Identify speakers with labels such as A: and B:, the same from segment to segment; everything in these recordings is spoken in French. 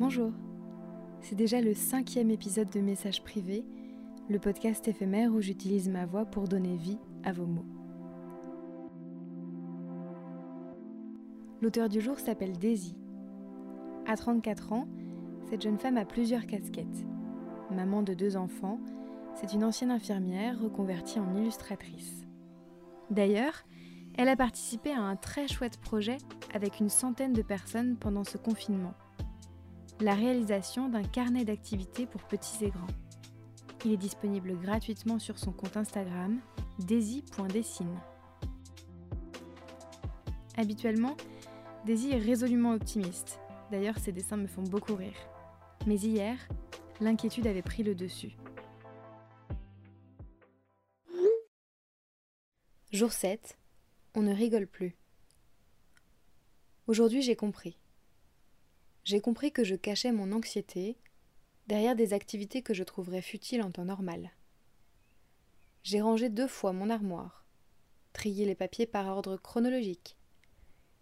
A: Bonjour, c'est déjà le cinquième épisode de Message privé, le podcast éphémère où j'utilise ma voix pour donner vie à vos mots. L'auteur du jour s'appelle Daisy. À 34 ans, cette jeune femme a plusieurs casquettes. Maman de deux enfants, c'est une ancienne infirmière reconvertie en illustratrice. D'ailleurs, elle a participé à un très chouette projet avec une centaine de personnes pendant ce confinement. La réalisation d'un carnet d'activités pour petits et grands. Il est disponible gratuitement sur son compte Instagram daisy.dessine. Habituellement, Daisy est résolument optimiste. D'ailleurs, ses dessins me font beaucoup rire. Mais hier, l'inquiétude avait pris le dessus. Jour 7. On ne rigole plus. Aujourd'hui, j'ai compris. J'ai compris que je cachais mon anxiété derrière des activités que je trouverais futiles en temps normal. J'ai rangé deux fois mon armoire, trié les papiers par ordre chronologique,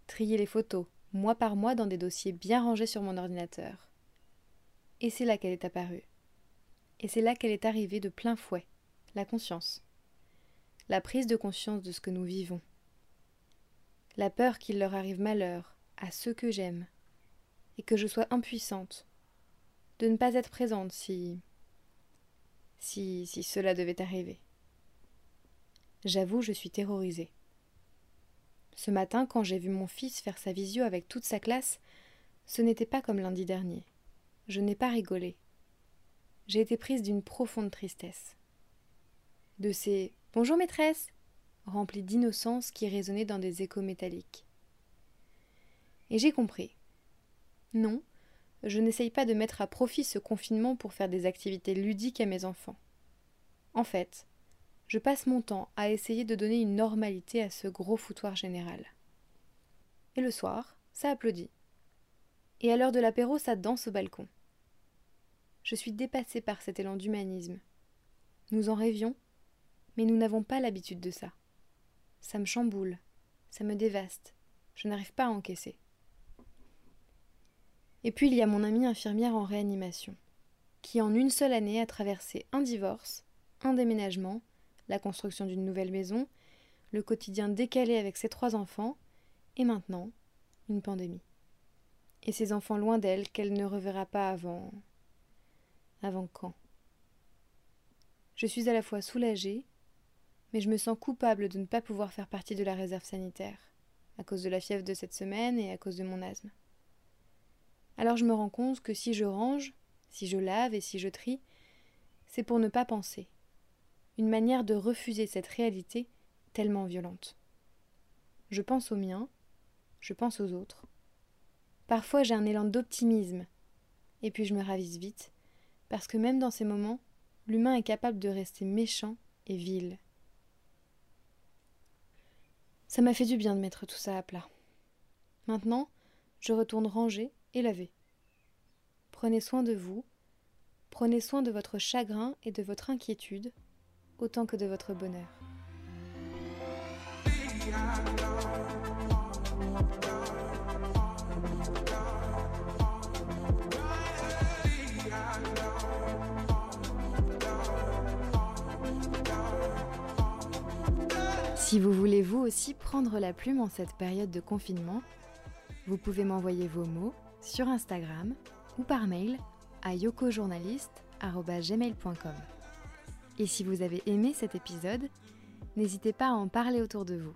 A: trié les photos, mois par mois, dans des dossiers bien rangés sur mon ordinateur. Et c'est là qu'elle est apparue. Et c'est là qu'elle est arrivée de plein fouet, la conscience. La prise de conscience de ce que nous vivons. La peur qu'il leur arrive malheur à ceux que j'aime, et que je sois impuissante, de ne pas être présente si. si. si cela devait arriver. J'avoue, je suis terrorisée. Ce matin, quand j'ai vu mon fils faire sa visio avec toute sa classe, ce n'était pas comme lundi dernier. Je n'ai pas rigolé. J'ai été prise d'une profonde tristesse. De ces Bonjour maîtresse remplis d'innocence qui résonnaient dans des échos métalliques. Et j'ai compris. Non, je n'essaye pas de mettre à profit ce confinement pour faire des activités ludiques à mes enfants. En fait, je passe mon temps à essayer de donner une normalité à ce gros foutoir général. Et le soir, ça applaudit. Et à l'heure de l'apéro, ça danse au balcon. Je suis dépassée par cet élan d'humanisme. Nous en rêvions, mais nous n'avons pas l'habitude de ça. Ça me chamboule, ça me dévaste, je n'arrive pas à encaisser. Et puis il y a mon amie infirmière en réanimation, qui en une seule année a traversé un divorce, un déménagement, la construction d'une nouvelle maison, le quotidien décalé avec ses trois enfants, et maintenant, une pandémie. Et ses enfants loin d'elle qu'elle ne reverra pas avant. Avant quand Je suis à la fois soulagée, mais je me sens coupable de ne pas pouvoir faire partie de la réserve sanitaire, à cause de la fièvre de cette semaine et à cause de mon asthme. Alors je me rends compte que si je range, si je lave et si je trie, c'est pour ne pas penser, une manière de refuser cette réalité tellement violente. Je pense aux miens, je pense aux autres. Parfois j'ai un élan d'optimisme, et puis je me ravise vite, parce que même dans ces moments, l'humain est capable de rester méchant et vil. Ça m'a fait du bien de mettre tout ça à plat. Maintenant, je retourne ranger et laver. Prenez soin de vous, prenez soin de votre chagrin et de votre inquiétude, autant que de votre bonheur. Si vous voulez vous aussi prendre la plume en cette période de confinement, vous pouvez m'envoyer vos mots sur Instagram ou par mail à yokojournaliste.gmail.com. Et si vous avez aimé cet épisode, n'hésitez pas à en parler autour de vous.